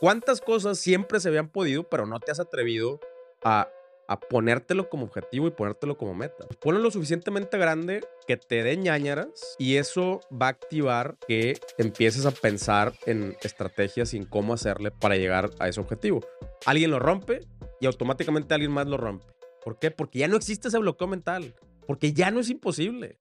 ¿Cuántas cosas siempre se habían podido, pero no te has atrevido a, a ponértelo como objetivo y ponértelo como meta? Ponlo lo suficientemente grande que te dé ñañaras y eso va a activar que empieces a pensar en estrategias y en cómo hacerle para llegar a ese objetivo. Alguien lo rompe y automáticamente alguien más lo rompe. ¿Por qué? Porque ya no existe ese bloqueo mental. Porque ya no es imposible.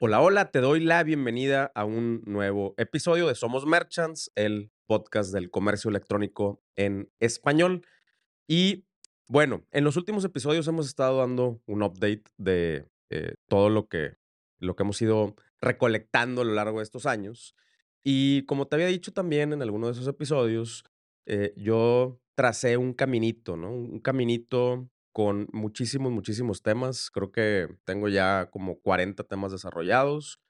Hola, hola, te doy la bienvenida a un nuevo episodio de Somos Merchants, el podcast del comercio electrónico en español. Y bueno, en los últimos episodios hemos estado dando un update de eh, todo lo que, lo que hemos ido recolectando a lo largo de estos años. Y como te había dicho también en alguno de esos episodios, eh, yo tracé un caminito, ¿no? Un caminito con muchísimos, muchísimos temas. Creo que tengo ya como 40 temas desarrollados,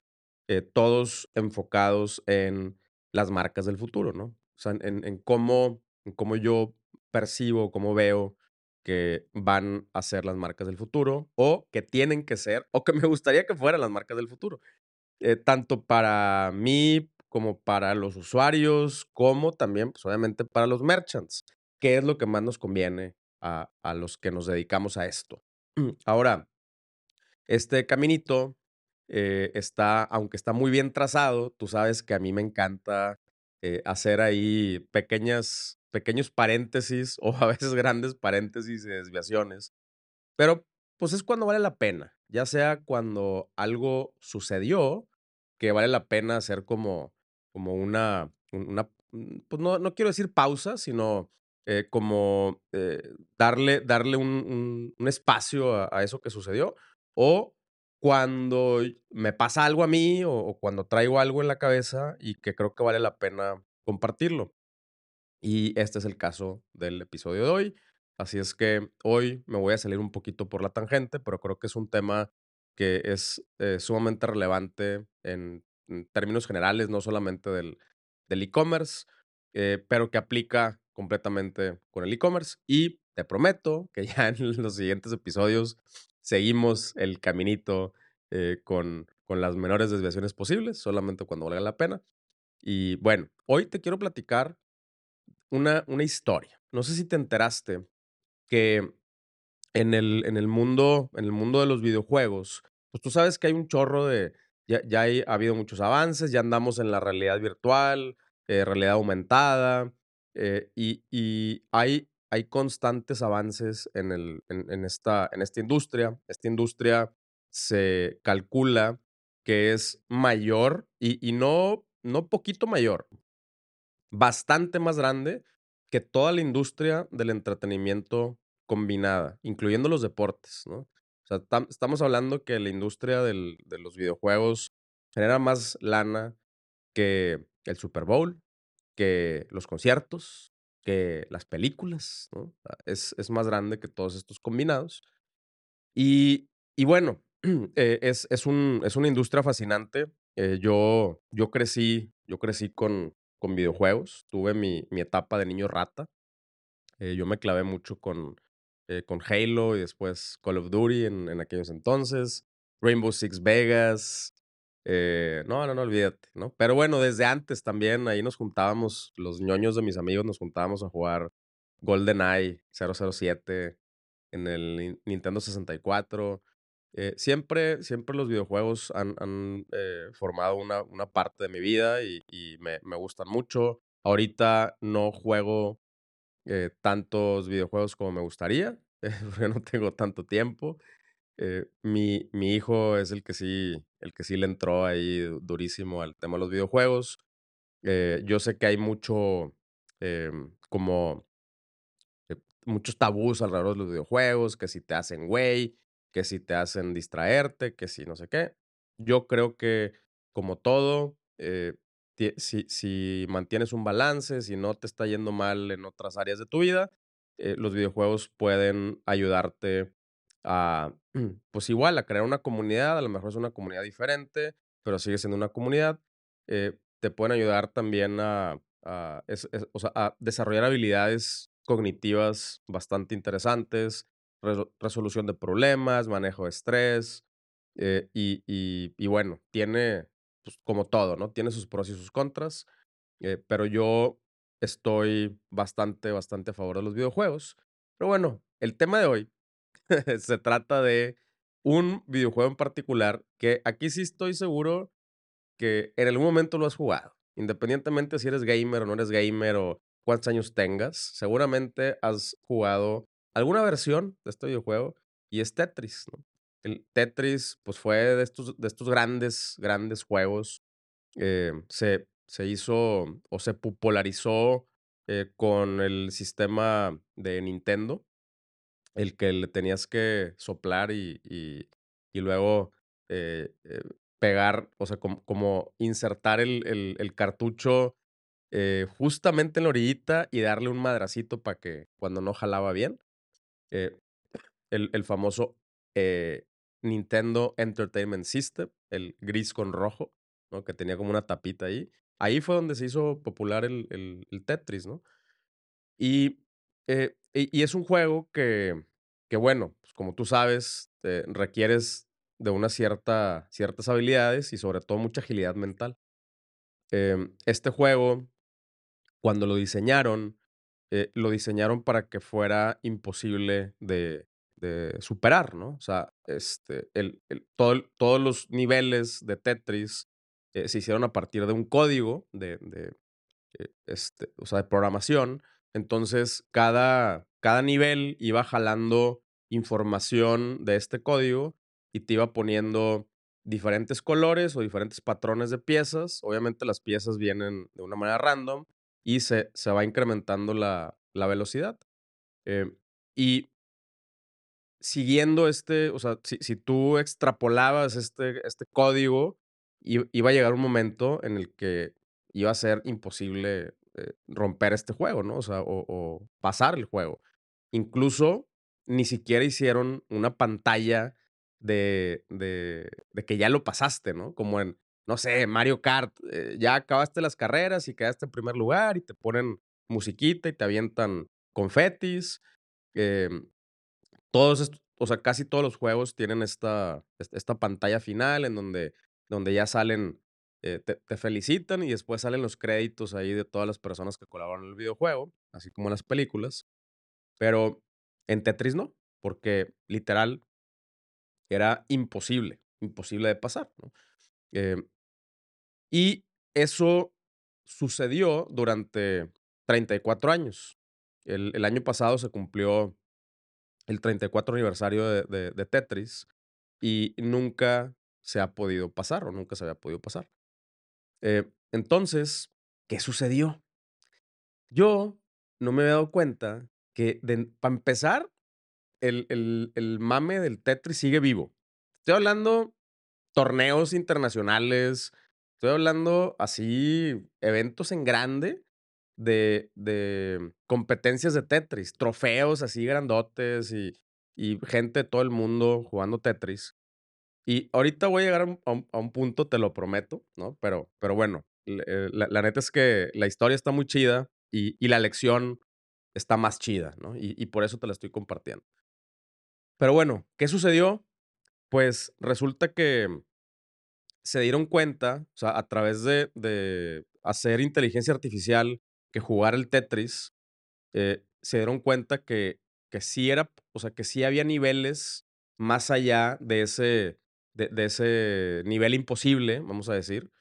eh, todos enfocados en las marcas del futuro, ¿no? O sea, en, cómo, en cómo yo percibo, cómo veo que van a ser las marcas del futuro o que tienen que ser o que me gustaría que fueran las marcas del futuro. Eh, tanto para mí como para los usuarios, como también, pues obviamente, para los merchants, ¿Qué es lo que más nos conviene a, los que nos dedicamos a esto. Ahora, este caminito eh, está, aunque está muy bien trazado, tú sabes que a mí me encanta eh, hacer ahí pequeñas, pequeños paréntesis o a veces grandes paréntesis y desviaciones, pero pues es cuando vale la pena, ya sea cuando algo sucedió, que vale la pena hacer como, como una, una mm, pues no, no quiero decir pausa, sino eh, como eh, darle, darle un, espacio a, eso que sucedió, o cuando me pasa algo a mí o, cuando traigo algo en la cabeza y que creo que vale la pena compartirlo. Y este es el caso del episodio de hoy. Así es que hoy me voy a salir un poquito por la tangente, pero creo que es un tema que es eh, sumamente relevante en, términos generales, no solamente del e-commerce, pero que aplica completamente con el e-commerce y te prometo que ya en los siguientes episodios seguimos el caminito eh, con, con las menores desviaciones posibles, solamente cuando valga la pena. Y bueno, hoy te quiero platicar una, una historia. No sé si te enteraste que en el, en el, mundo, en el mundo de los videojuegos, pues tú sabes que hay un chorro de, ya, ya ha habido muchos avances, ya andamos en la realidad virtual, eh, realidad aumentada, eh, y, hay, constantes avances en, el, en, esta, en esta industria. Esta industria se calcula que es mayor y, no, poquito mayor, bastante más grande que toda la industria del entretenimiento combinada, incluyendo los deportes, ¿no? O sea, estamos hablando que la industria de los videojuegos genera más lana que el Super Bowl, que los conciertos, que las películas, es, es más grande que todos estos combinados. Y, y bueno, eh, es, es, un, es una industria fascinante. Eh, yo, yo crecí, yo crecí con, con videojuegos, tuve mi, mi etapa de niño rata. Eh, yo me clavé mucho con, con Halo y después Call of Duty en, en aquellos entonces, Rainbow Six Vegas, eh, no, no, no, olvídate, ¿no? Pero bueno, desde antes también ahí nos juntábamos, los ñoños de mis amigos nos juntábamos a jugar GoldenEye 007 en el Nintendo 64. Eh, siempre, siempre los videojuegos han, eh, formado una, una, parte de mi vida y, me, me, gustan mucho. Ahorita no juego tantos videojuegos como me gustaría, porque no tengo tanto tiempo. Eh, mi, mi, hijo es el que sí, el que sí le entró ahí durísimo al tema de los videojuegos. Eh, yo sé que hay mucho, em, como, eh, muchos tabús alrededor de los videojuegos, que si te hacen güey, que si te hacen distraerte, que si no sé qué. Yo creo que, como todo, si, si mantienes un balance, si no te está yendo mal en otras áreas de tu vida, los videojuegos pueden ayudarte pues igual, a crear una comunidad, a lo mejor es una comunidad diferente, pero sigue siendo una comunidad. Eh, te pueden ayudar también a, desarrollar habilidades cognitivas bastante interesantes, resolución de problemas, manejo de estrés, Eh, y, bueno, tiene, pues, como todo, ¿no? Tiene sus pros y sus contras. Eh, pero yo estoy bastante, bastante a favor de los videojuegos. Pero bueno, el tema de hoy se trata de un videojuego en particular que aquí sí estoy seguro que en algún momento lo has jugado. Independientemente si eres gamer o no eres gamer o cuántos años tengas, seguramente has jugado alguna versión de este videojuego y es Tetris. El Tetris, pues fue de estos, de estos grandes, grandes juegos. Eh, se, se hizo o se popularizó eh, con el sistema de Nintendo, el que le tenías que soplar y, y, luego eh, eh, pegar, o sea, como, como insertar el, el, cartucho eh, justamente en la orillita y darle un madracito para que cuando no jalaba bien. El, el, famoso Nintendo Entertainment System, el gris con rojo, ¿no? que tenía como una tapita ahí. Ahí fue donde se hizo popular el, el Tetris, ¿no? Y, y, y, es un juego que, que bueno, pues como tú sabes, requieres de unas cierta, ciertas habilidades y sobre todo mucha agilidad mental. Eh, este juego, cuando lo diseñaron, eh, lo diseñaron para que fuera imposible de, de superar, ¿no? O sea, este, el, el, todo, todos los niveles de Tetris eh, se hicieron a partir de un código de, de eh, este, o sea, de programación. Entonces, cada, cada nivel iba jalando información de este código y te iba poniendo diferentes colores o diferentes patrones de piezas. Obviamente las piezas vienen de una manera random y se, se va incrementando la, la velocidad. Eh, y siguiendo este, o sea, si, si tú extrapolabas este, este código, iba a llegar un momento en el que iba a ser imposible eh, romper este juego, ¿no? O sea, o, pasar el juego. Incluso ni siquiera hicieron una pantalla de, de, que ya lo pasaste, ¿no? Como en, no sé, Mario Kart, eh, ya acabaste las carreras y quedaste en primer lugar y te ponen musiquita y te avientan confetis. Eh, todos o sea, casi todos los juegos tienen esta, esta pantalla final en donde, donde ya salen, eh, te, felicitan y después salen los créditos ahí de todas las personas que colaboran en el videojuego, así como en las películas. Pero en Tetris no, porque literal era imposible, imposible de pasar. Eh, y eso sucedió durante 34 años. El, el, año pasado se cumplió el 34 aniversario de, de, de, Tetris y nunca se ha podido pasar o nunca se había podido pasar. Eh, entonces, ¿qué sucedió? Yo no me había dado cuenta que, para empezar, el, el, el mame del Tetris sigue vivo. Estoy hablando torneos internacionales, estoy hablando así, eventos en grande de, de competencias de Tetris, trofeos así grandotes y, y gente de todo el mundo jugando Tetris. Y ahorita voy a llegar a un, punto, te lo prometo, ¿no? Pero, pero bueno, eh, la, la, neta es que la historia está muy chida y, y la lección está más chida, ¿no? Y, y, por eso te la estoy compartiendo. Pero bueno, ¿qué sucedió? Pues resulta que se dieron cuenta, o sea, a través de, de hacer inteligencia artificial, que jugar el Tetris, eh, se dieron cuenta que, que sí era, o sea, que sí había niveles más allá de ese, de, ese nivel imposible, vamos a decir,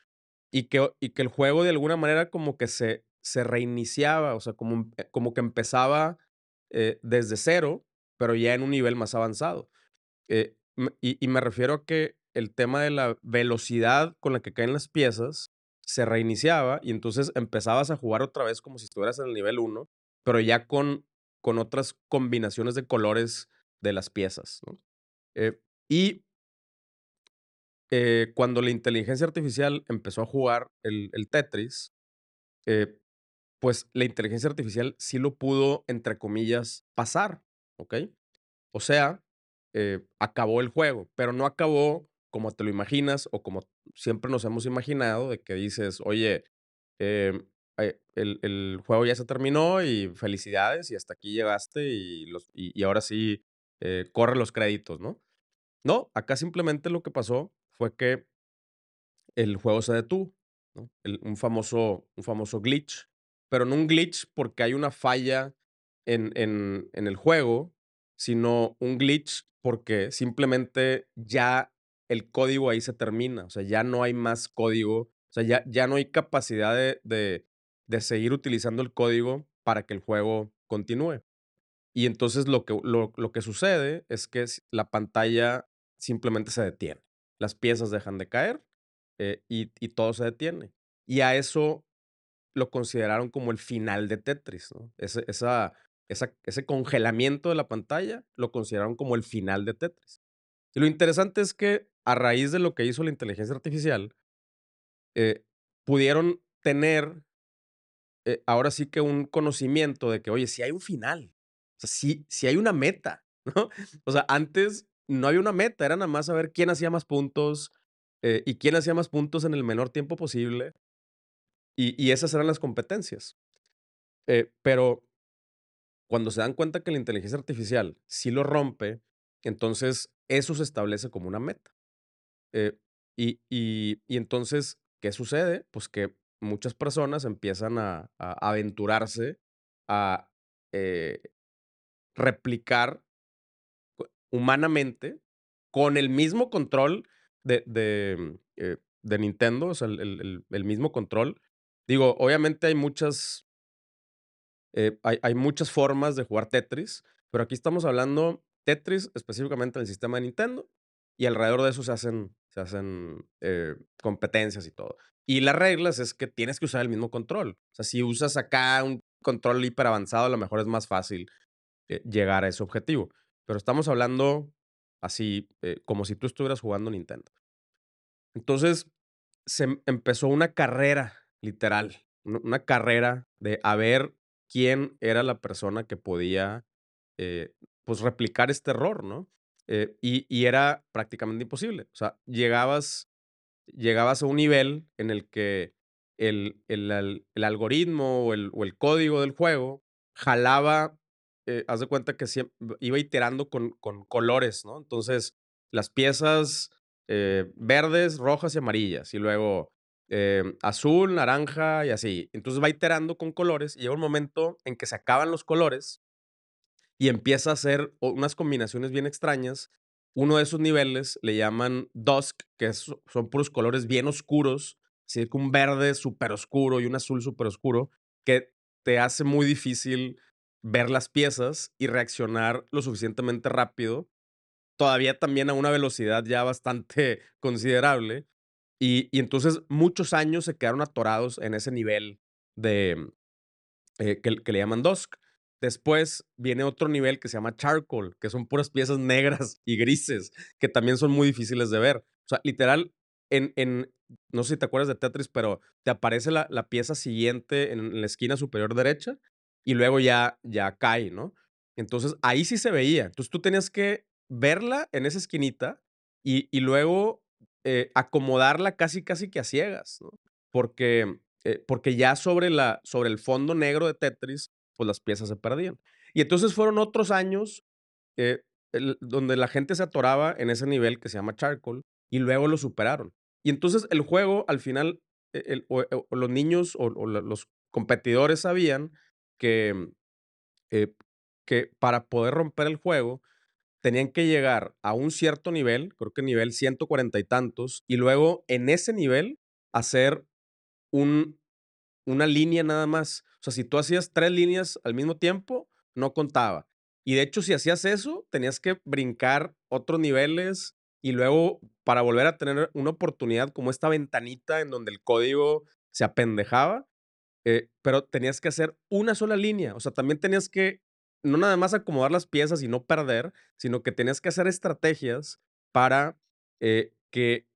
y que, y que el juego de alguna manera como que se, se reiniciaba, o sea, como, eh, como que empezaba eh, desde cero pero ya en un nivel más avanzado. Eh, y, y, me refiero a que el tema de la velocidad con la que caen las piezas se reiniciaba y entonces empezabas a jugar otra vez como si estuvieras en el nivel 1, pero ya con, con otras combinaciones de colores de las piezas. y eh, cuando la inteligencia artificial empezó a jugar el, el Tetris, eh, pues la inteligencia artificial sí lo pudo, entre comillas, pasar. ¿ok? O sea, eh, acabó el juego, pero no acabó como te lo imaginas o como siempre nos hemos imaginado, de que dices, oye, eh, el, el, juego ya se terminó y felicidades y hasta aquí llegaste y, los, y, y ahora sí, eh, corre los créditos, ¿no? No, acá simplemente lo que pasó fue que el juego se detuvo, un famoso un famoso glitch, pero no un glitch porque hay una falla en en en el juego, sino un glitch porque simplemente ya el código ahí se termina, o sea, ya no hay más código, o sea, ya ya no hay capacidad de de de seguir utilizando el código para que el juego continúe. Y entonces lo que lo lo que sucede es que la pantalla simplemente se detiene. Las piezas dejan de caer, eh, y y todo se detiene. Y a eso lo consideraron como el final de Tetris, ¿no? Ese ese congelamiento de la pantalla lo consideraron como el final de Tetris. Y lo interesante es que a raíz de lo que hizo la inteligencia artificial eh, pudieron tener eh, ahora sí que un conocimiento de que, oye, sí hay un final, o sí hay una meta, ¿no? O sea, antes no había una meta, era nada más saber quién hacía más puntos, eh, y quién hacía más puntos en el menor tiempo posible. Y y esas eran las competencias. Eh, pero cuando se dan cuenta que la inteligencia artificial sí lo rompe, entonces eso se establece como una meta. Eh, y y y entonces, ¿qué sucede? Pues que muchas personas empiezan a aventurarse a, replicar humanamente, con el mismo control de de, eh, de Nintendo, o sea, el el el mismo control. Digo, obviamente hay muchas eh, hay hay muchas formas de jugar Tetris, pero aquí estamos hablando Tetris específicamente en el sistema de Nintendo, y alrededor de eso se hacen se hacen, eh, competencias y todo. Y las reglas es que tienes que usar el mismo control. O sea, si usas acá un control hiperavanzado, a lo mejor es más fácil, llegar a ese objetivo. Pero estamos hablando así, eh, como si tú estuvieras jugando Nintendo. Entonces, se em empezó una carrera, literal, una carrera de a ver quién era la persona que podía, eh, pues, replicar este error, ¿no? Eh, y y era prácticamente imposible. O sea, llegabas llegabas a un nivel en el que el el al el algoritmo o el o el código del juego jalaba, eh, haz de cuenta que iba iterando con colores, ¿no? Entonces, las piezas, eh, verdes, rojas y amarillas, y luego, em, azul, naranja y así. Entonces, va iterando con colores, y llega un momento en que se acaban los colores y empieza a hacer unas combinaciones bien extrañas. Uno de esos niveles le llaman Dusk, que es son puros colores bien oscuros, así que un verde superoscuro y un azul superoscuro, que te hace muy difícil ver las piezas y reaccionar lo suficientemente rápido, todavía también a una velocidad ya bastante considerable. Y y entonces muchos años se quedaron atorados en ese nivel de, eh, que le llaman Dusk. Después viene otro nivel que se llama Charcoal, que son puras piezas negras y grises, que también son muy difíciles de ver. O sea, literal, en en no sé si te acuerdas de Tetris, pero te aparece la la pieza siguiente en la esquina superior derecha, y luego ya ya cae, ¿no? Entonces, ahí sí se veía. Entonces, tú tenías que verla en esa esquinita y y luego, eh, acomodarla casi casi que a ciegas, ¿no? Porque, eh, porque ya sobre la sobre el fondo negro de Tetris, pues, las piezas se perdían. Y entonces fueron otros años, eh, donde la gente se atoraba en ese nivel que se llama Charcoal, y luego lo superaron. Y entonces el juego al final, e el o los niños o o lo los competidores sabían que, eh, que para poder romper el juego tenían que llegar a un cierto nivel, creo que nivel ciento cuarenta y tantos, y luego en ese nivel hacer un una línea nada más. O sea, si tú hacías 3 líneas al mismo tiempo, no contaba. Y de hecho, si hacías eso, tenías que brincar otros niveles, y luego para volver a tener una oportunidad como esta ventanita en donde el código se apendejaba, eh, pero tenías que hacer una sola línea. O sea, también tenías que, no nada más acomodar las piezas y no perder, sino que tenías que hacer estrategias para, eh, que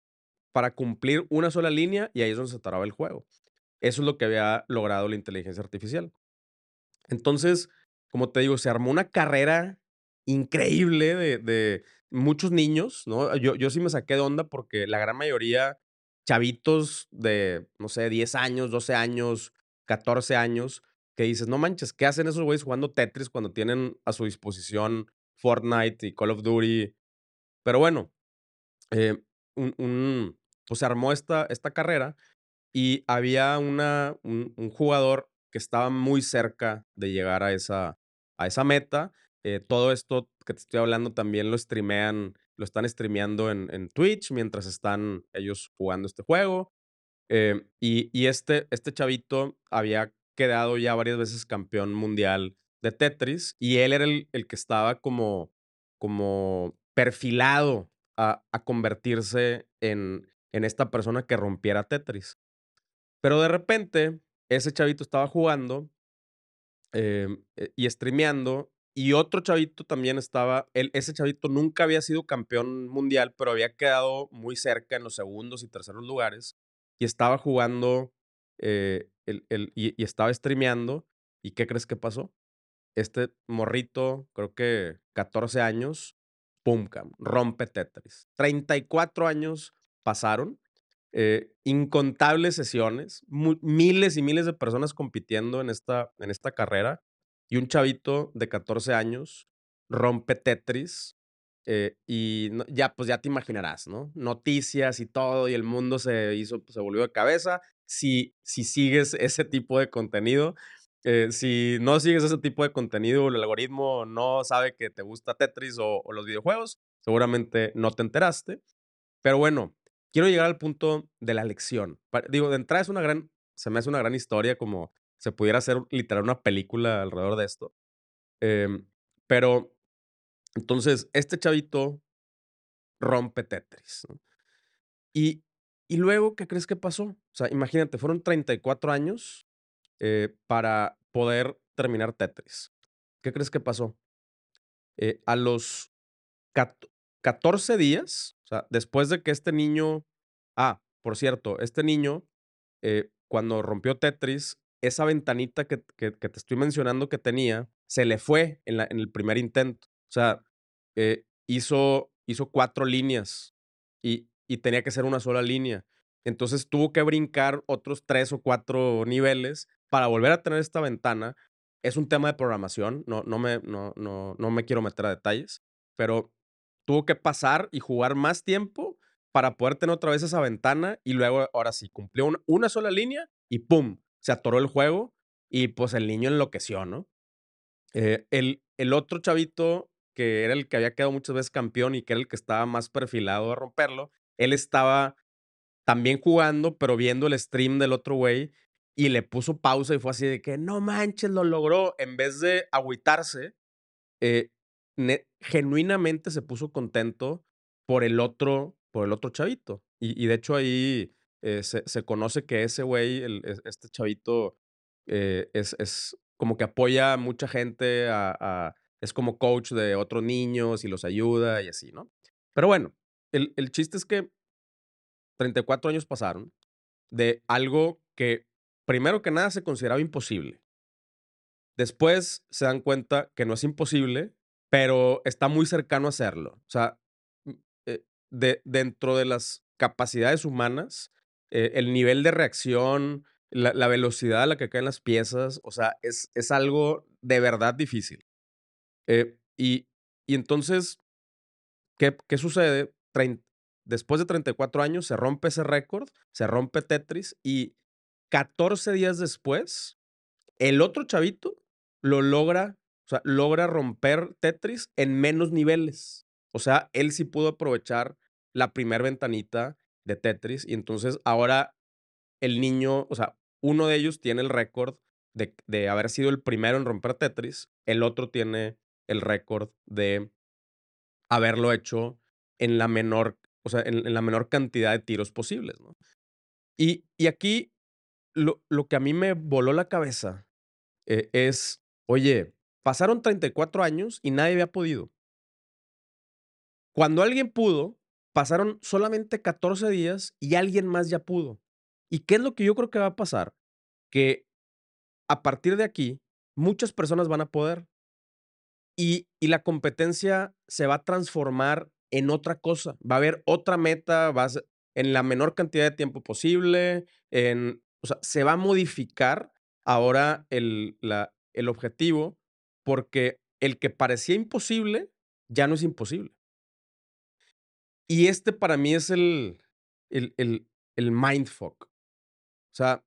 para cumplir una sola línea, y ahí es donde se atoraba el juego. Eso es lo que había logrado la inteligencia artificial. Entonces, como te digo, se armó una carrera increíble de de muchos niños, ¿no? Yo yo sí me saqué de onda porque la gran mayoría, chavitos de, no sé, 10 años, 12 años, 14 años, que dices: "No manches, ¿qué hacen esos güeyes jugando Tetris cuando tienen a su disposición Fortnite y Call of Duty?". Pero bueno, eh, un pues, se armó esta esta carrera y había una un jugador que estaba muy cerca de llegar a esa a esa meta. Eh, todo esto que te estoy hablando también lo streamean lo están streameando en Twitch mientras están ellos jugando este juego. Eh, y este este chavito había quedado ya varias veces campeón mundial de Tetris, y él era el el que estaba como como perfilado a a convertirse en en esta persona que rompiera Tetris. Pero de repente, ese chavito estaba jugando, em, eh, y streameando, y otro chavito también estaba él ese chavito nunca había sido campeón mundial, pero había quedado muy cerca en los segundos y terceros lugares, y estaba jugando, eh, el el y estaba streameando, ¿y qué crees que pasó? Este morrito, creo que 14 años, pum, cabrón, rompe Tetris. 34 años pasaron, eh, incontables sesiones, miles y miles de personas compitiendo en esta en esta carrera, y un chavito de 14 años rompe Tetris, eh, y ya, pues, ya te imaginarás, ¿no? Noticias y todo, y el mundo se hizo se volvió de cabeza. Si si sigues ese tipo de contenido, eh, si no sigues ese tipo de contenido, el algoritmo no sabe que te gusta Tetris o los videojuegos, seguramente no te enteraste. Pero bueno, quiero llegar al punto de la lección. Digo, de entrada es una gran se me hace una gran historia, como se pudiera hacer literal una película alrededor de esto. Em, pero entonces, este chavito rompe Tetris. Y y luego, ¿qué crees que pasó? O sea, imagínate, fueron 34 años, eh, para poder terminar Tetris. ¿Qué crees que pasó? Eh, a los cato 14 días, o sea, después de que este niño ah, por cierto, este niño, eh, cuando rompió Tetris, esa ventanita que que que te estoy mencionando que tenía, se le fue en la en el primer intento. O sea, eh, hizo hizo 4 líneas y tenía que ser una sola línea. Entonces, tuvo que brincar otros 3 o 4 niveles para volver a tener esta ventana. Es un tema de programación, no no me no no no me quiero meter a detalles, pero tuvo que pasar y jugar más tiempo para poder tener otra vez esa ventana, y luego, ahora sí, cumplió una una sola línea y pum, se atoró el juego y, pues, el niño enloqueció, ¿no? Eh, el el otro chavito, que era el que había quedado muchas veces campeón y que era el que estaba más perfilado a romperlo, él estaba también jugando, pero viendo el stream del otro güey, y le puso pausa y fue así de que: "No manches, lo logró". En vez de agüitarse, eh, genuinamente se puso contento por el otro por el otro chavito. Y de hecho ahí, eh, se se conoce que ese güey, este chavito, eh, es es como que apoya a mucha gente, a es como coach de otros niños y los ayuda y así, ¿no? Pero bueno, el el chiste es que 34 años pasaron de algo que, primero que nada, se consideraba imposible. Después se dan cuenta que no es imposible, pero está muy cercano a serlo. O sea, mm, eh, de dentro de las capacidades humanas, eh, el nivel de reacción, la la velocidad a la que caen las piezas, o sea, es es algo de verdad difícil. Eh, y y entonces, ¿qué qué sucede? Después de 34 años se rompe ese récord, se rompe Tetris, y 14 días después, el otro chavito lo logra, o sea, logra romper Tetris en menos niveles. O sea, él sí pudo aprovechar la primer ventanita de Tetris, y entonces ahora el niño, o sea, uno de ellos tiene el récord de de haber sido el primero en romper Tetris, el otro tiene el récord de haberlo hecho en la menor, o sea, en la menor cantidad de tiros posibles. Y y aquí lo lo que a mí me voló la cabeza, eh, es, oye, pasaron 34 años y nadie había podido. Cuando alguien pudo, pasaron solamente 14 días y alguien más ya pudo. ¿Y qué es lo que yo creo que va a pasar? Que a partir de aquí, muchas personas van a poder. Y la competencia se va a transformar en otra cosa. Va a haber otra meta, va a ser en la menor cantidad de tiempo posible, en o sea, se va a modificar ahora el la el objetivo, porque el que parecía imposible, ya no es imposible. Y este para mí es el el el el mindfuck. O sea,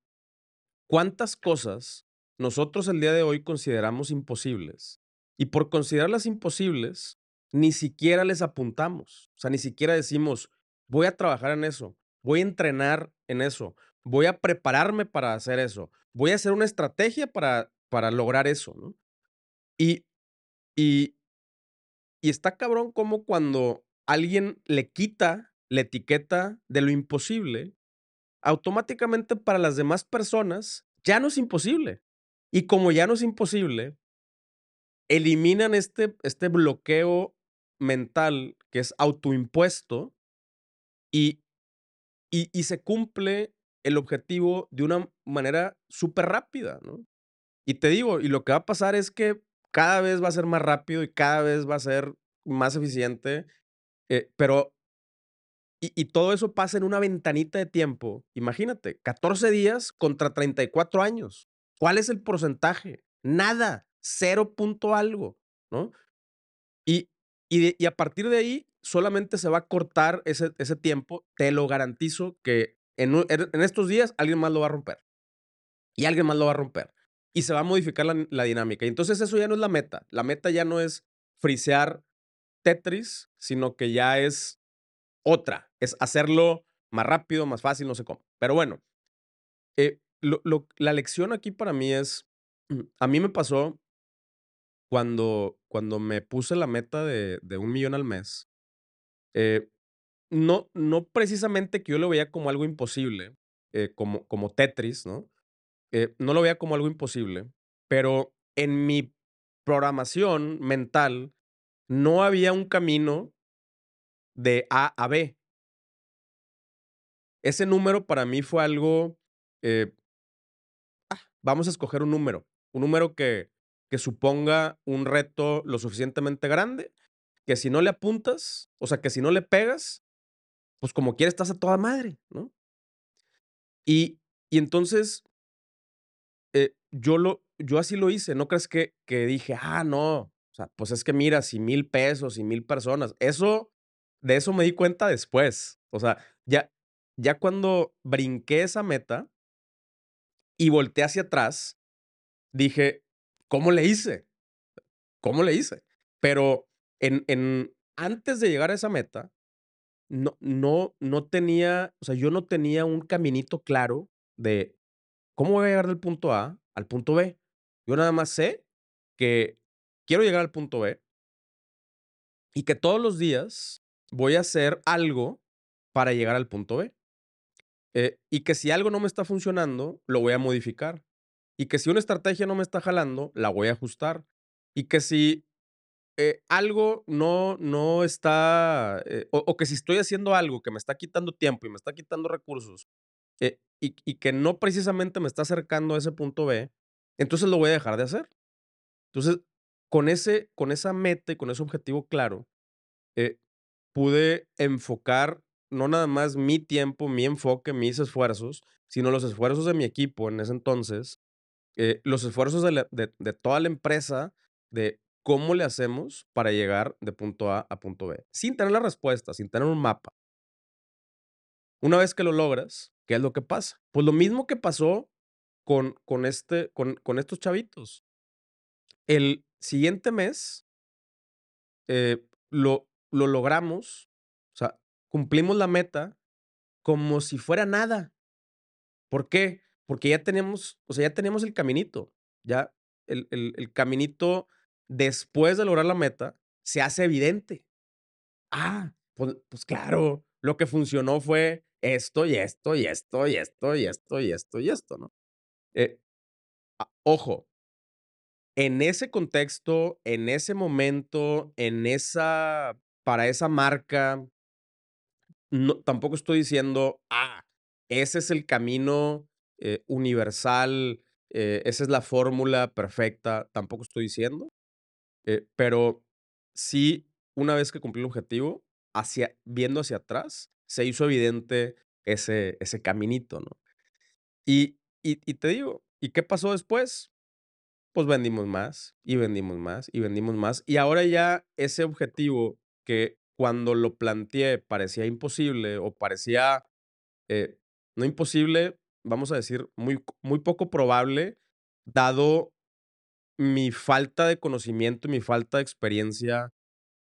¿cuántas cosas nosotros el día de hoy consideramos imposibles? Y por considerarlas imposibles, ni siquiera les apuntamos. O sea, ni siquiera decimos: "Voy a trabajar en eso, voy a entrenar en eso, voy a prepararme para hacer eso, voy a hacer una estrategia para para lograr eso", ¿no? Y y y está cabrón cómo cuando alguien le quita la etiqueta de lo imposible, automáticamente para las demás personas ya no es imposible. Y como ya no es imposible eliminan este este bloqueo mental que es autoimpuesto y y se cumple el objetivo de una manera superrápida, ¿no? Y te digo, y lo que va a pasar es que cada vez va a ser más rápido y cada vez va a ser más eficiente, eh, pero y y todo eso pasa en una ventanita de tiempo. Imagínate, 14 días contra 34 años. ¿Cuál es el porcentaje? Nada, 0 punto algo, ¿no? Y y a partir de ahí, solamente se va a cortar ese ese tiempo. Te lo garantizo que en en estos días alguien más lo va a romper. Y alguien más lo va a romper. Y se va a modificar la la dinámica. Y entonces eso ya no es la meta. La meta ya no es frisear Tetris, sino que ya es otra. Es hacerlo más rápido, más fácil, no sé cómo. Pero bueno, eh, la lección aquí para mí es, a mí me pasó cuando cuando me puse la meta de de $1,000,000 al mes, eh, no no precisamente que yo lo veía como algo imposible, eh, como como Tetris, ¿no? Eh, no lo veía como algo imposible, pero en mi programación mental no había un camino de A a B. Ese número para mí fue algo, ah, vamos a escoger un número, un número que que suponga un reto lo suficientemente grande, que si no le apuntas, o sea, que si no le pegas, pues como quiera estás a toda madre, ¿no? Y y entonces eh, yo lo yo así lo hice, no creas que que dije: "Ah, no, o sea, pues es que mira, si 1000 pesos y 1000 personas", eso de eso me di cuenta después. O sea, ya ya cuando brinqué esa meta y volteé hacia atrás, dije: "¿Cómo le hice? ¿Cómo le hice?". Pero en en antes de llegar a esa meta, no no no tenía, o sea, yo no tenía un caminito claro de cómo voy a llegar del punto A al punto B. Yo nada más sé que quiero llegar al punto B y que todos los días voy a hacer algo para llegar al punto B. Eh, y que si algo no me está funcionando, lo voy a modificar. Y que si una estrategia no me está jalando, la voy a ajustar. Y que si, eh, algo no no está, eh, o que si estoy haciendo algo que me está quitando tiempo y me está quitando recursos, eh, y y que no precisamente me está acercando a ese punto B, entonces lo voy a dejar de hacer. Entonces, con ese con esa meta y con ese objetivo claro, pude enfocar no nada más mi tiempo, mi enfoque, mis esfuerzos, sino los esfuerzos de mi equipo en ese entonces, eh, los esfuerzos de toda la empresa, de cómo le hacemos para llegar de punto A a punto B, sin tener la respuesta, sin tener un mapa. Una vez que lo logras, ¿qué es lo que pasa? Pues lo mismo que pasó con con este con con estos chavitos. El siguiente mes eh, lo lo logramos, o sea, cumplimos la meta como si fuera nada. ¿Por qué? Porque ya tenemos, o sea, ya teníamos el caminito, ya el el el caminito después de lograr la meta se hace evidente. Ah, pues pues claro, lo que funcionó fue esto, y esto, y esto, y esto, y esto, y esto, y esto, ¿no? Eh, ah, ojo en ese contexto, en ese momento, en esa para esa marca no, tampoco estoy diciendo: "Ah, ese es el camino, eh, universal, eh, esa es la fórmula perfecta", tampoco estoy diciendo. Eh, pero sí, una vez que cumplí el objetivo, hacia viendo hacia atrás, se hizo evidente ese ese caminito, ¿no? Y y y te digo, ¿y qué pasó después? Pues vendimos más, y vendimos más, y vendimos más. Y ahora ya ese objetivo que cuando lo planteé parecía imposible o parecía, no imposible, vamos a decir, muy, muy poco probable, dado mi falta de conocimiento mi falta de experiencia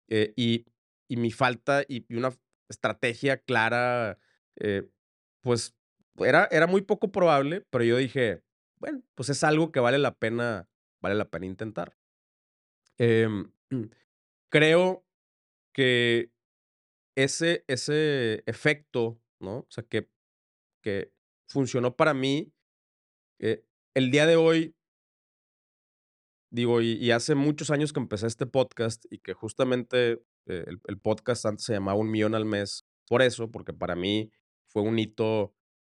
eh, y, y, mi falta y, y una estrategia clara, eh, pues era, era muy poco probable, pero yo dije, bueno, pues es algo que vale la pena, vale la pena intentar. Em, creo que ese, ese efecto, ¿no? O sea, que, que funcionó para mí, eh, el día de hoy, digo, y, hace muchos años que empecé este podcast y que justamente eh, el, el, podcast antes se llamaba Un Millón al Mes, por eso, porque para mí fue un hito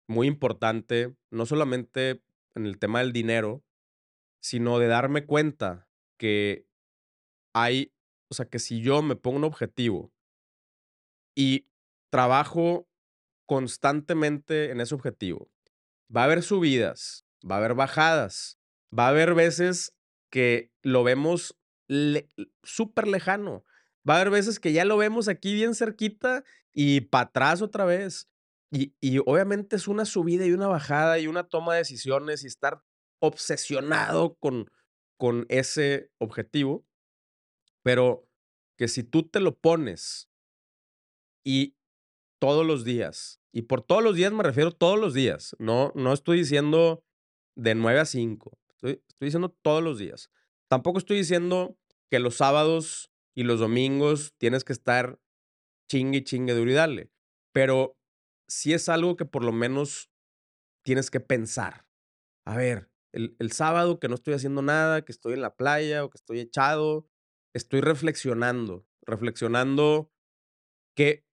muy importante, no solamente en el tema del dinero, sino de darme cuenta que hay, o sea, que si yo me pongo un objetivo y trabajo constantemente en ese objetivo, va a haber subidas, va a haber bajadas, va a haber veces que lo vemos súper lejano, va a haber veces que ya lo vemos aquí bien cerquita y para atrás otra vez. Y, y obviamente es una subida y una bajada y una toma de decisiones y estar obsesionado con, con ese objetivo, pero que si tú te lo pones y todos los días, y por todos los días me refiero todos los días, no, no estoy diciendo de 9 a 5, estoy, diciendo todos los días. Tampoco estoy diciendo que los sábados y los domingos tienes que estar chingue y chingue duro y pero sí es algo que por lo menos tienes que pensar. A ver, el, el, sábado que no estoy haciendo nada, que estoy en la playa o que estoy echado, estoy reflexionando, reflexionando que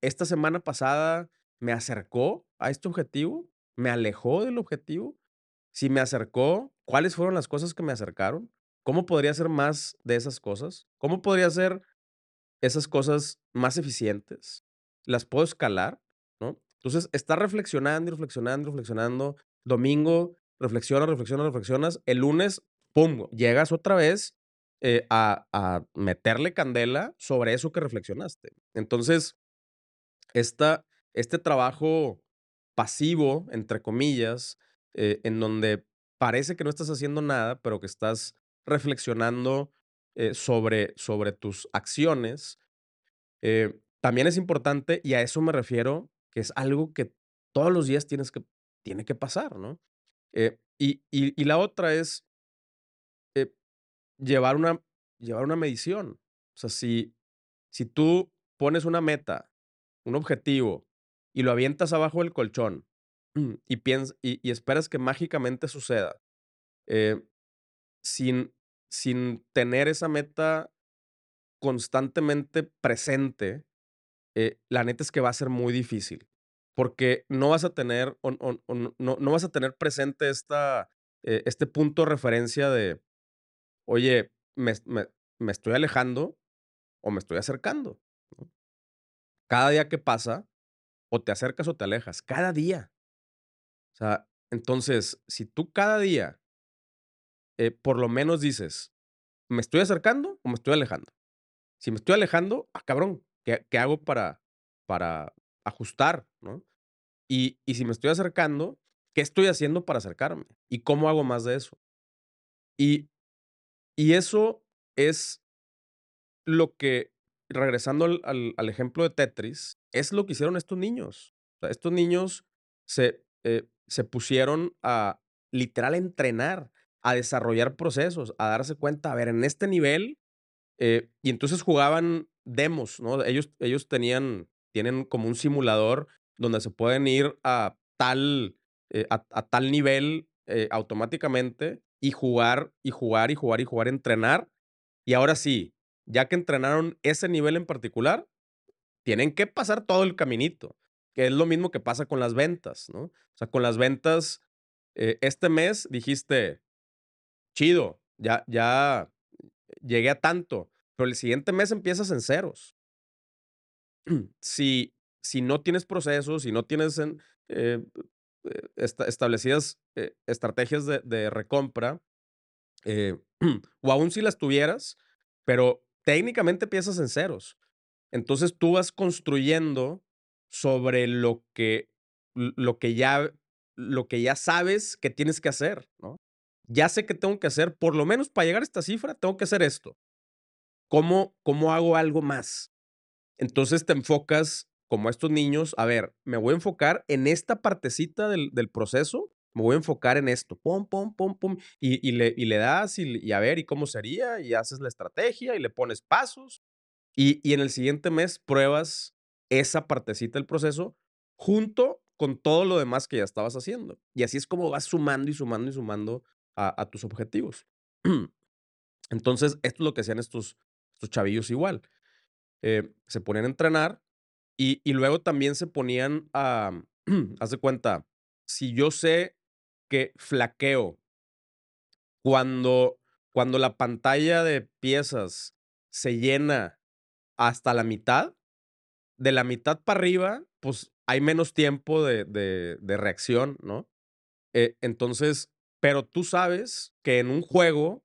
esta semana pasada me acercó a este objetivo, me alejó del objetivo. Si me acercó, ¿cuáles fueron las cosas que me acercaron? ¿Cómo podría ser más de esas cosas? ¿Cómo podría ser esas cosas más eficientes? ¿Las puedo escalar? ¿No? Entonces, estás reflexionando y reflexionando reflexionando. Domingo, reflexionas, reflexionas, reflexionas. El lunes, ¡pum! Llegas otra vez eh, a, a meterle candela sobre eso que reflexionaste. Entonces, esta, este trabajo pasivo, entre comillas, eh, en donde parece que no estás haciendo nada, pero que estás reflexionando eh, sobre, sobre tus acciones, eh, también es importante y a eso me refiero, que es algo que todos los días tienes que, tiene que pasar, ¿no? Y, y, y, la otra es llevar, una, llevar una medición. O sea, si, si tú pones una meta un objetivo y lo avientas abajo del colchón y, piensas, y, esperas que mágicamente suceda, eh, sin, sin tener esa meta constantemente presente, eh, la neta es que va a ser muy difícil. Porque no vas a tener, no, no, vas a tener presente esta, eh, este punto de referencia de, oye, me, me, me, estoy alejando o me estoy acercando. Cada día que pasa, o te acercas o te alejas, cada día. O sea, entonces, si tú cada día, eh, por lo menos dices, ¿me estoy acercando o me estoy alejando? Si me estoy alejando, ah, cabrón, ¿qué, qué hago para, para ajustar? ¿no? Y, y si me estoy acercando, ¿qué estoy haciendo para acercarme? ¿Y cómo hago más de eso? Y, y eso es lo que regresando al, al, al, ejemplo de Tetris, es lo que hicieron estos niños. O sea, estos niños se, eh, se pusieron a literal entrenar, a desarrollar procesos, a darse cuenta, a ver, en este nivel, eh, y entonces jugaban demos, ¿no? Ellos, ellos tenían, tienen como un simulador donde se pueden ir a tal, eh, a, a, tal nivel eh, automáticamente y jugar, y jugar, y jugar, y jugar, entrenar. Y ahora sí, ya que entrenaron ese nivel en particular, tienen que pasar todo el caminito, que es lo mismo que pasa con las ventas, ¿no? O sea, con las ventas, eh, este mes dijiste, chido, ya, ya llegué a tanto, pero el siguiente mes empiezas en ceros. si, si no tienes procesos, si no tienes en, eh, eh esta, establecidas estrategias de recompra, o aún si las tuvieras, pero técnicamente empiezas en ceros. Entonces tú vas construyendo sobre lo que, lo que ya, lo que ya sabes que tienes que hacer, ¿no? Ya sé que tengo que hacer, por lo menos para llegar a esta cifra, tengo que hacer esto. ¿Cómo, cómo hago algo más? Entonces te enfocas, como estos niños, a ver, me voy a enfocar en esta partecita del, del proceso, me voy a enfocar en esto, pum, pum, pum, pum, y, le, das y, y, a ver, ¿y cómo sería? Y haces la estrategia y le pones pasos, y, en el siguiente mes pruebas esa partecita del proceso junto con todo lo demás que ya estabas haciendo. Y así es como vas sumando y sumando y sumando a, a tus objetivos. Entonces, esto es lo que hacían estos, estos chavillos igual. Eh, se ponían a entrenar y, y, luego también se ponían a, haz de cuenta, si yo sé que flaqueo cuando, cuando la pantalla de piezas se llena hasta la mitad, de la mitad para arriba, pues hay menos tiempo de, de, reacción, ¿no? Eh, entonces, pero tú sabes que en un juego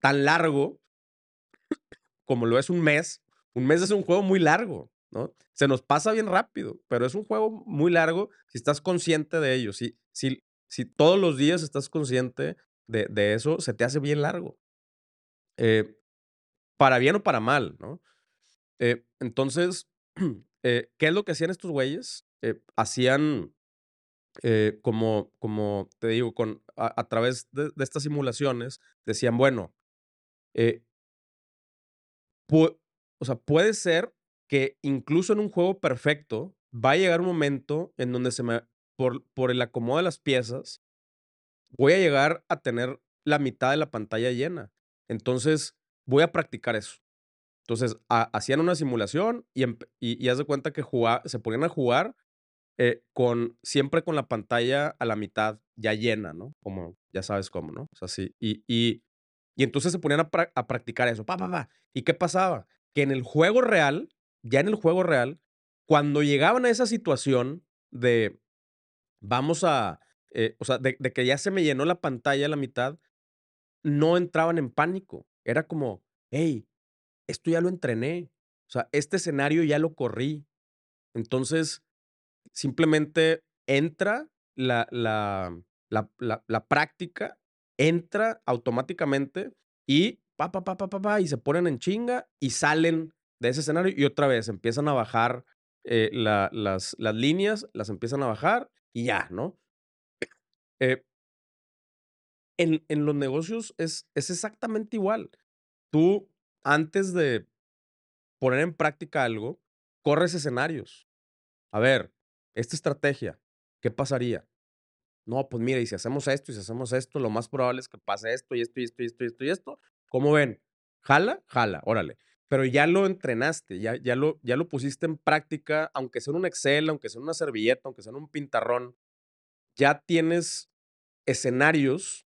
tan largo como lo es un mes, un mes es un juego muy largo, ¿no? Se nos pasa bien rápido, pero es un juego muy largo si estás consciente de ello. Si, si todos los días estás consciente de, de eso, se te hace bien largo. Eh, para bien o para mal, ¿no? Eh, entonces, eh, ¿qué es lo que hacían estos güeyes? Hacían, como, como te digo, con, a, través de, estas simulaciones, decían, bueno, o sea, puede ser que incluso en un juego perfecto va a llegar un momento en donde se me, por, por el acomodo de las piezas, voy a llegar a tener la mitad de la pantalla llena. Entonces, voy a practicar eso. Entonces, a, hacían una simulación y, y, haz de cuenta que jugaba, se ponían a jugar eh, con, siempre con la pantalla a la mitad ya llena, ¿no? Como, ya sabes cómo, ¿no? O sea, sí. Y, y, y entonces se ponían a, a practicar eso. Pa, pa, pa. ¿Y qué pasaba? Que en el juego real, ya en el juego real, cuando llegaban a esa situación de vamos a, eh, o sea, de, que ya se me llenó la pantalla a la mitad, no entraban en pánico. Era como, hey, esto ya lo entrené. O sea, este escenario ya lo corrí. Entonces, simplemente entra la, la, la, la, la práctica, entra automáticamente y pa, pa, pa, pa, pa, pa, y se ponen en chinga y salen de ese escenario y otra vez empiezan a bajar eh, la, las, las líneas, las empiezan a bajar y ya, ¿no? Eh, en, en los negocios es, es exactamente igual. Tú, antes de poner en práctica algo, corres escenarios. A ver, esta estrategia, ¿qué pasaría? No, pues mira, y si hacemos esto y si hacemos esto, lo más probable es que pase esto y esto y esto y esto y esto y esto. ¿Cómo ven? Jala, jala, órale. Pero ya lo entrenaste, ya, ya, lo, ya lo pusiste en práctica, aunque sea en un Excel, aunque sea en una servilleta, aunque sea en un pintarrón, ya tienes escenarios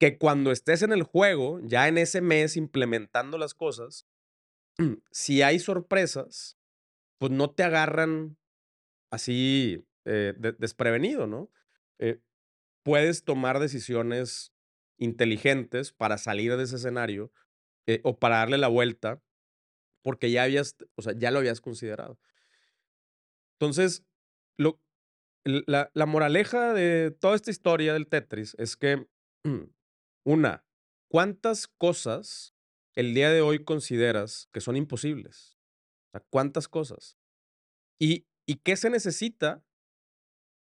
que cuando estés en el juego, ya en ese mes implementando las cosas, si hay sorpresas, pues no te agarran así eh, de, desprevenido, ¿no? Eh, puedes tomar decisiones inteligentes para salir de ese escenario eh, o para darle la vuelta porque ya habías, o sea, ya lo habías considerado. Entonces, lo, la, la moraleja de toda esta historia del Tetris es que, una, ¿cuántas cosas el día de hoy consideras que son imposibles? O sea, ¿cuántas cosas? Y, ¿Y qué se necesita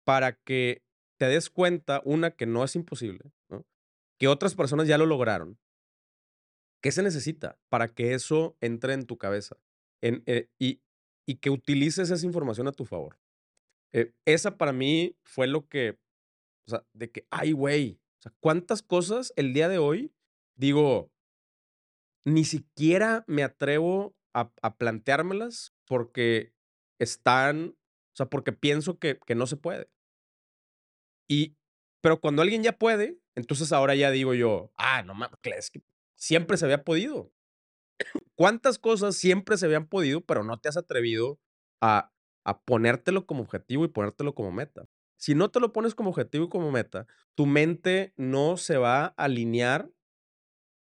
para que te des cuenta, una, que no es imposible, ¿no? que otras personas ya lo lograron? ¿Qué se necesita para que eso entre en tu cabeza eh, y, que utilices esa información a tu favor? Eh, esa para mí fue lo que, o sea, de que, ay, güey, o sea, ¿cuántas cosas el día de hoy digo, ni siquiera me atrevo a, a planteármelas porque están, o sea, porque pienso que, que no se puede. Y, pero cuando alguien ya puede, entonces ahora ya digo yo, ah, no mames, siempre se había podido. ¿Cuántas cosas siempre se habían podido, pero no te has atrevido a, a ponértelo como objetivo y ponértelo como meta? Si no te lo pones como objetivo y como meta, tu mente no se va a alinear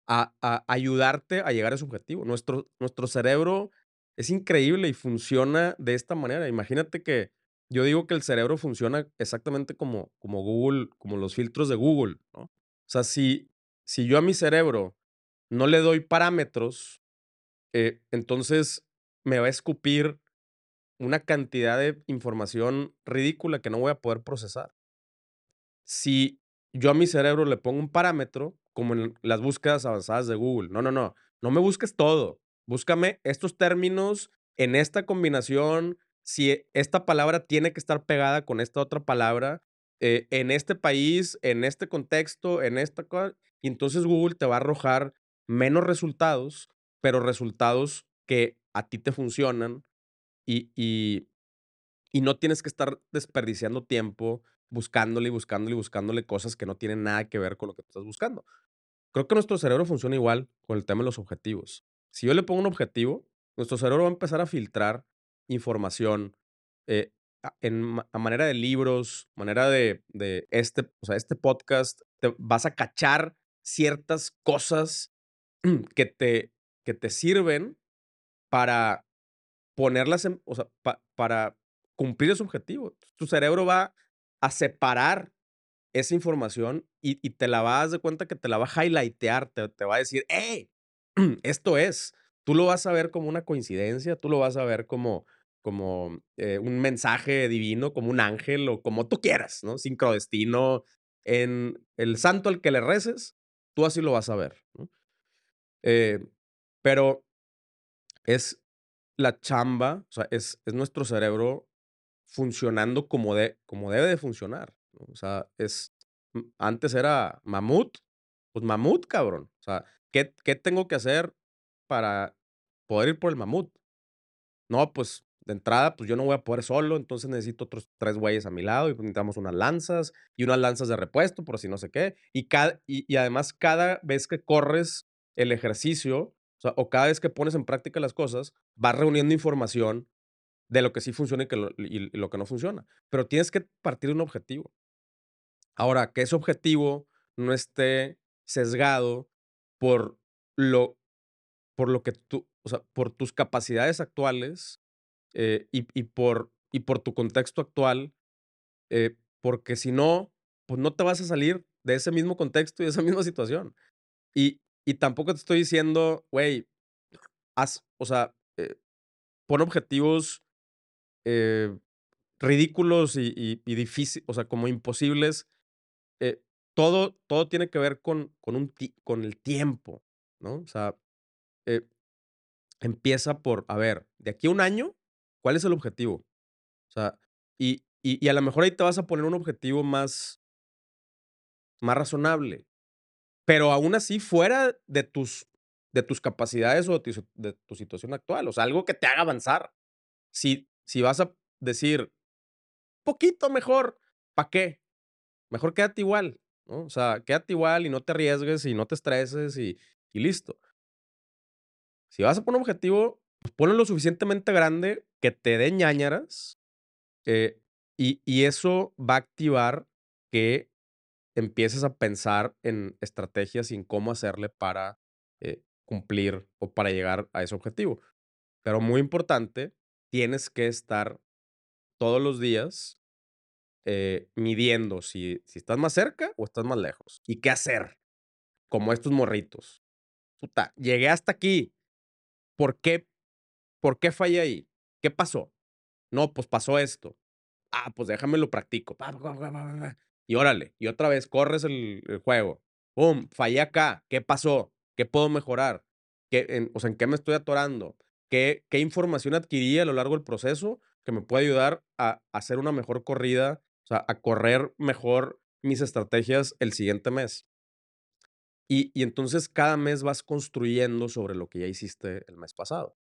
a, a ayudarte a llegar a ese objetivo. Nuestro, nuestro cerebro es increíble y funciona de esta manera. Imagínate que yo digo que el cerebro funciona exactamente como, como Google, como los filtros de Google. O sea, si, si yo a mi cerebro no le doy parámetros, eh, entonces me va a escupir una cantidad de información ridícula que no voy a poder procesar. Si yo a mi cerebro le pongo un parámetro, como en las búsquedas avanzadas de Google, no, no, no, no me busques todo, búscame estos términos en esta combinación, si esta palabra tiene que estar pegada con esta otra palabra, eh, en este país, en este contexto, en esta cosa, y entonces Google te va a arrojar menos resultados, pero resultados que a ti te funcionan y, y, y no tienes que estar desperdiciando tiempo buscándole y buscándole y buscándole cosas que no tienen nada que ver con lo que estás buscando. Creo que nuestro cerebro funciona igual con el tema de los objetivos. Si yo le pongo un objetivo, nuestro cerebro va a empezar a filtrar información eh, en a manera de libros, manera de, de este, o sea, este podcast, te vas a cachar ciertas cosas que te, que te sirven para ponerlas en, para cumplir ese objetivo. Tu cerebro va a separar esa información y, y, te la vas de cuenta que te la va a highlightear, te, te va a decir, ¡hey! Esto es. Tú lo vas a ver como una coincidencia, tú lo vas a ver como, como eh, un mensaje divino, como un ángel o como tú quieras, ¿no? Sincrodestino. En el santo al que le reces, tú así lo vas a ver. ¿no? Eh, pero es la chamba, o sea, es, es nuestro cerebro funcionando como, de, como debe de funcionar. O sea, es, antes era mamut, pues mamut, cabrón. O sea, ¿qué, ¿qué tengo que hacer para poder ir por el mamut? No, pues de entrada, pues yo no voy a poder solo, entonces necesito otros tres güeyes a mi lado y pues, necesitamos unas lanzas y unas lanzas de repuesto, por si no sé qué. Y, cada, y, además, cada vez que corres el ejercicio o, cada vez que pones en práctica las cosas, vas reuniendo información de lo que sí funciona y lo que no funciona. Pero tienes que partir de un objetivo. Ahora, que ese objetivo no esté sesgado por lo, por lo que tú, o sea, por tus capacidades actuales eh, y, y, por, y por tu contexto actual, eh, porque si no, pues no te vas a salir de ese mismo contexto y de esa misma situación. Y, y tampoco te estoy diciendo, güey, haz, o sea, eh, pon objetivos eh, ridículos y, y, difíciles, o sea, como imposibles. Eh, todo, todo tiene que ver con, con, un con el tiempo, ¿no? O sea, empieza por, a ver, de aquí a un año, ¿Cuál es el objetivo? O sea, y, y, y, a lo mejor ahí te vas a poner un objetivo más, más razonable. Pero aún así, fuera de tus, de tus capacidades o de tu, situación actual. O sea, algo que te haga avanzar. Si, si vas a decir, poquito mejor, ¿para qué? Mejor quédate igual. O sea, quédate igual y no te arriesgues y no te estreses y, y listo. Si vas a poner un objetivo, pues ponlo lo suficientemente grande que te dé ñañaras eh, y, y, eso va a activar que empieces a pensar en estrategias y en cómo hacerle para eh, cumplir o para llegar a ese objetivo. Pero muy importante, tienes que estar todos los días eh, midiendo si, si estás más cerca o estás más lejos. ¿Y qué hacer? Como estos morritos. Puta, llegué hasta aquí. ¿Por qué ¿Por qué fallé ahí? ¿Qué pasó? No, pues pasó esto. Ah, pues déjame lo practico. Y órale, y otra vez corres el, juego. ¡Pum! Fallé acá. ¿Qué pasó? ¿Qué puedo mejorar? ¿Qué, en, o sea, ¿en qué me estoy atorando? ¿Qué, ¿Qué información adquirí a lo largo del proceso que me puede ayudar a, a hacer una mejor corrida? O sea, a correr mejor mis estrategias el siguiente mes. Y, y entonces cada mes vas construyendo sobre lo que ya hiciste el mes pasado.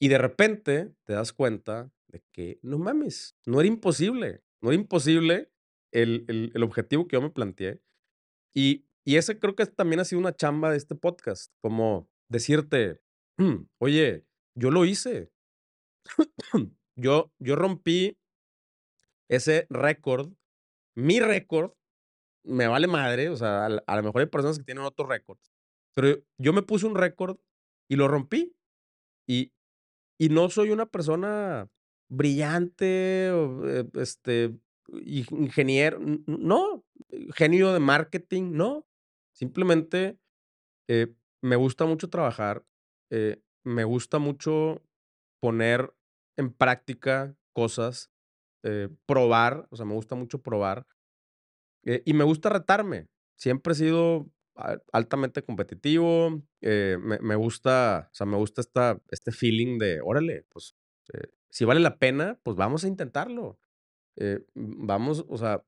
Y de repente te das cuenta de que, no mames, no era imposible, no era imposible el, el, el objetivo que yo me planteé. Y, y, ese creo que también ha sido una chamba de este podcast, como decirte, mm, oye, yo lo hice. yo, yo rompí ese récord, mi récord, me vale madre, o sea, a, a lo mejor hay personas que tienen otros récords, pero yo me puse un récord y lo rompí. Y, y no soy una persona brillante eh, este, ingeniero, no, genio de marketing, no. Simplemente, eh, me gusta mucho trabajar, eh, me gusta mucho poner en práctica cosas, eh, probar, o sea, me gusta mucho probar, y me gusta retarme. Siempre he sido altamente competitivo, me me gusta, o sea, me gusta esta este feeling de, órale, pues, si vale la pena, pues vamos a intentarlo. Eh, vamos, o sea,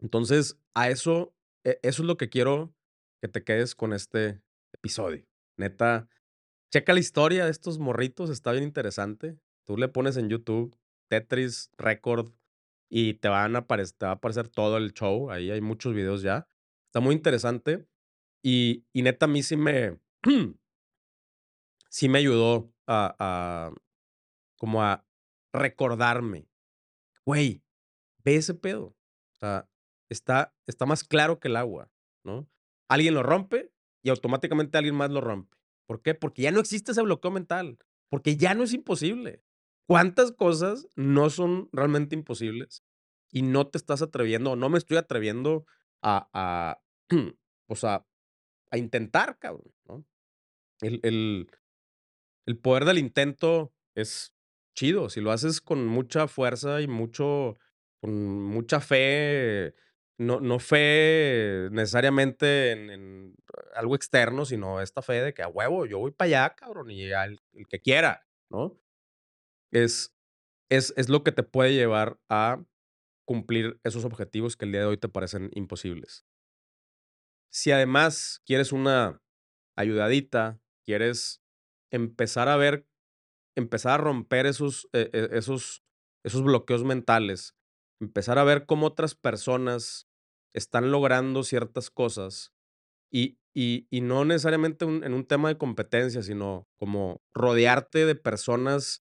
entonces, a eso, e eso es lo que quiero que te quedes con este episodio. Neta, checa la historia de estos morritos, está bien interesante. Tú le pones en YouTube Tetris Record y te van a va a aparecer todo el show, ahí hay muchos videos ya. Está muy interesante y y neta a mí sí me sí me ayudó a a como a recordarme, güey, ve ese pedo, o sea, está está más claro que el agua, ¿no? Alguien lo rompe y automáticamente alguien más lo rompe. ¿Por qué? Porque ya no existe ese bloqueo mental, porque ya no es imposible. ¿Cuántas cosas no son realmente imposibles y no te estás atreviendo, o no me estoy atreviendo a a, o sea, a intentar, cabrón, ¿no? El el el poder del intento es chido, si lo haces con mucha fuerza y mucho con mucha fe, no no fe necesariamente en algo externo, sino esta fe de que a huevo, yo voy para allá, cabrón, y al que quiera, ¿no? Es es es lo que te puede llevar a cumplir esos objetivos que el día de hoy te parecen imposibles. Si además quieres una ayudadita, quieres empezar a ver, empezar a romper esos, e e esos esos bloqueos mentales, empezar a ver cómo otras personas están logrando ciertas cosas, y y y no necesariamente en un tema de competencia, sino como rodearte de personas,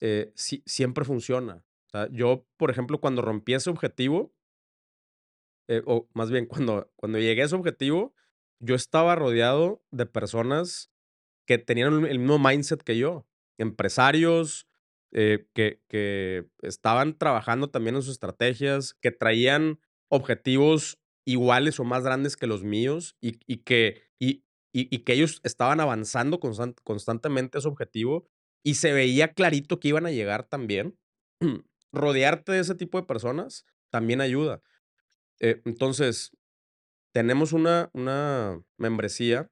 eh, si siempre funciona. Yo, por ejemplo, cuando rompí ese objetivo eh, o más bien, cuando cuando llegué a ese objetivo, yo estaba rodeado de personas que tenían el mismo mindset que yo, empresarios, eh, que que estaban trabajando también en sus estrategias, que traían objetivos iguales o más grandes que los míos, y y que y y que ellos estaban avanzando constan constantemente a ese objetivo, y se veía clarito que iban a llegar también. Rodearte de ese tipo de personas también ayuda. Eh, entonces, tenemos una una membresía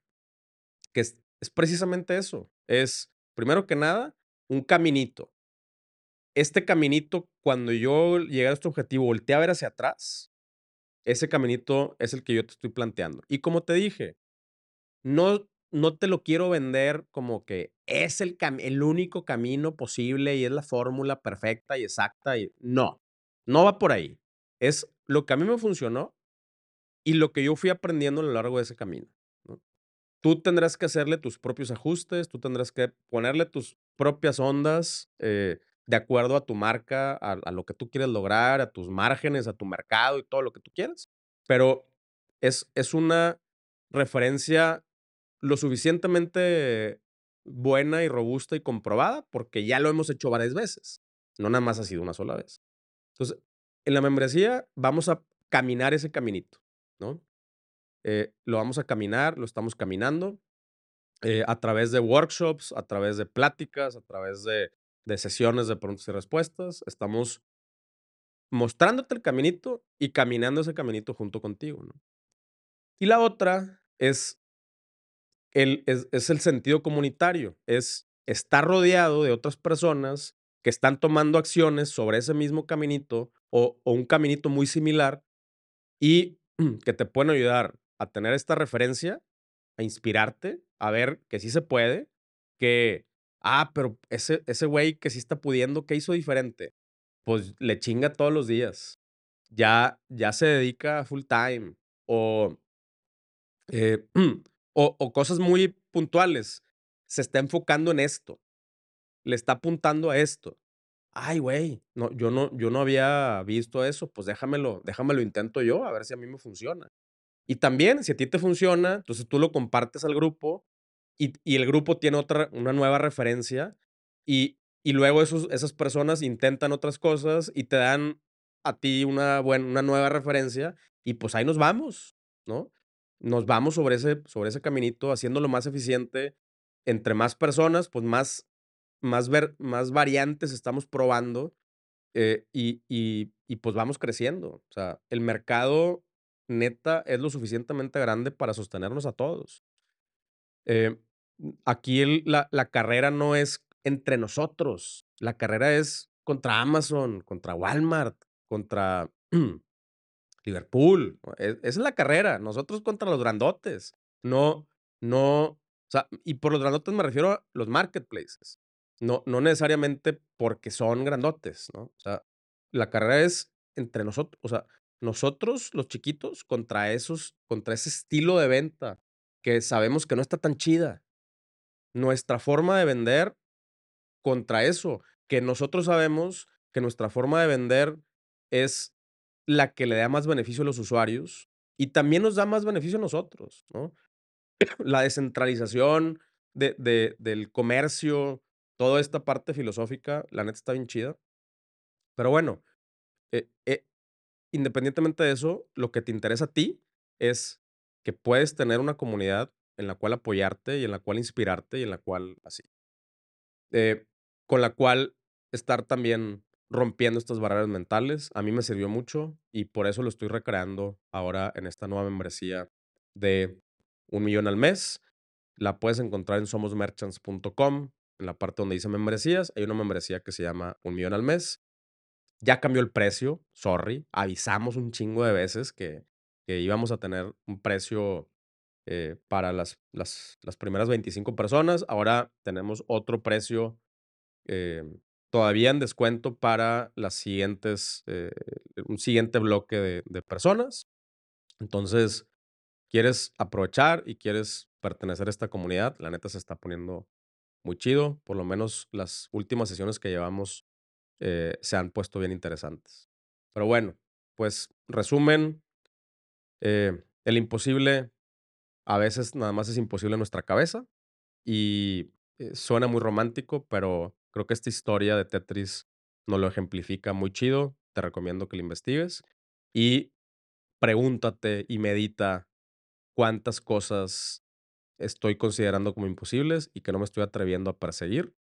que es es precisamente eso, es, primero que nada, un caminito. Este caminito, cuando yo llegué a este objetivo, volteé a ver hacia atrás, ese caminito es el que yo te estoy planteando. Y como te dije, no no te lo quiero vender como que es el el único camino posible y es la fórmula perfecta y exacta y no, no va por ahí. Es lo que a mí me funcionó y lo que yo fui aprendiendo a lo largo de ese camino, ¿no? Tú tendrás que hacerle tus propios ajustes, tú tendrás que ponerle tus propias ondas, eh, de acuerdo a tu marca, a lo que tú quieres lograr, a tus márgenes, a tu mercado y todo lo que tú quieras. Pero es es una referencia lo suficientemente buena y robusta y comprobada, porque ya lo hemos hecho varias veces, no nada más ha sido una sola vez. Entonces, en la membresía vamos a caminar ese caminito, ¿no? Eh, lo vamos a caminar, lo estamos caminando, eh, a través de workshops, a través de pláticas, a través de de sesiones de preguntas y respuestas. Estamos mostrándote el caminito y caminando ese caminito junto contigo. Y la otra es el es es el sentido comunitario, es estar rodeado de otras personas que están tomando acciones sobre ese mismo caminito o o un caminito muy similar y que te pueden ayudar a tener esta referencia, a inspirarte, a ver que sí se puede, que, ah, pero ese ese güey que sí está pudiendo, ¿qué hizo diferente? Pues le chinga todos los días. Ya ya se dedica full time o eh, o o cosas muy puntuales. Se está enfocando en esto, le está apuntando a esto. Ay, güey, no, yo no yo no había visto eso, pues déjamelo déjame lo intento yo, a ver si a mí me funciona. Y también, si a ti te funciona, entonces tú lo compartes al grupo y el grupo tiene otra una nueva referencia Y y luego esos esas personas intentan otras cosas y te dan a ti una buen una nueva referencia y, pues, ahí nos vamos, ¿no? Nos vamos sobre ese sobre ese caminito haciéndolo más eficiente. Entre más personas, pues, más más ver más variantes estamos probando, eh, y y pues, vamos creciendo. O sea, el mercado, neta, es lo suficientemente grande para sostenernos a todos. Eh, aquí la la carrera no es entre nosotros, la carrera es contra Amazon, contra Walmart, contra Liverpool, e esa es la carrera, nosotros contra los grandotes. No no, o sea, y por los grandotes me refiero a los marketplaces, no no necesariamente porque son grandotes, ¿no? O sea, la carrera es entre nosotros, o sea, nosotros, los chiquitos, contra esos contra ese estilo de venta que sabemos que no está tan chida. Nuestra forma de vender contra eso, que nosotros sabemos que nuestra forma de vender es la que le da más beneficio a los usuarios y también nos da más beneficio a nosotros, ¿no? La descentralización de de del comercio, toda esta parte filosófica, la neta está bien chida. Pero bueno, eh eh, independientemente de eso, lo que te interesa a ti es que puedes tener una comunidad en la cual apoyarte y en la cual inspirarte y en la cual así. Eh, con la cual estar también rompiendo estas barreras mentales. A mí me sirvió mucho y por eso lo estoy recreando ahora en esta nueva membresía de un millón al mes. La puedes encontrar en somosmerchants.com, en la parte donde dice membresías. Hay una membresía que se llama un millón al mes. Ya cambió el precio, sorry. Avisamos un chingo de veces que, que íbamos a tener un precio eh, para las, las, las primeras 25 personas. Ahora tenemos otro precio eh, todavía en descuento para las siguientes, eh, un siguiente bloque de, de personas. Entonces, quieres aprovechar y quieres pertenecer a esta comunidad, la neta se está poniendo muy chido. Por lo menos las últimas sesiones que llevamos eh, se han puesto bien interesantes. Pero bueno, pues resumen, el imposible a veces nada más es imposible en nuestra cabeza y eh, suena muy romántico, pero creo que esta historia de Tetris nos lo ejemplifica muy chido. Te recomiendo que lo investigues y pregúntate y medita cuántas cosas estoy considerando como imposibles y que no me estoy atreviendo a perseguir.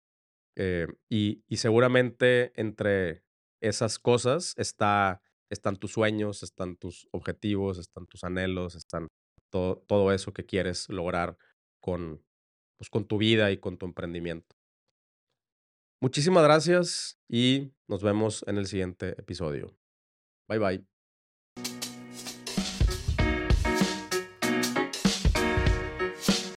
Eh, y, y seguramente entre esas cosas está, están tus sueños, están tus objetivos, están tus anhelos, están todo, eso que quieres lograr con, pues, con tu vida y con tu emprendimiento. Muchísimas gracias y nos vemos en el siguiente episodio. Bye bye.